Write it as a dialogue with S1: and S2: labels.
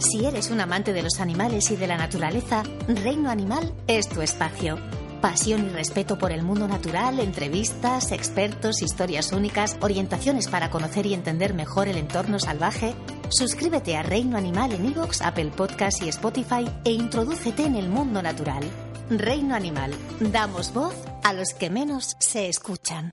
S1: Si eres un amante de los animales y de la naturaleza, Reino Animal es tu espacio. Pasión y respeto por el mundo natural, entrevistas, expertos, historias únicas, orientaciones para conocer y entender mejor el entorno salvaje. Suscríbete a Reino Animal en iVoox, Apple Podcasts y Spotify e introdúcete en el mundo natural. Reino Animal. Damos voz a los que menos se escuchan.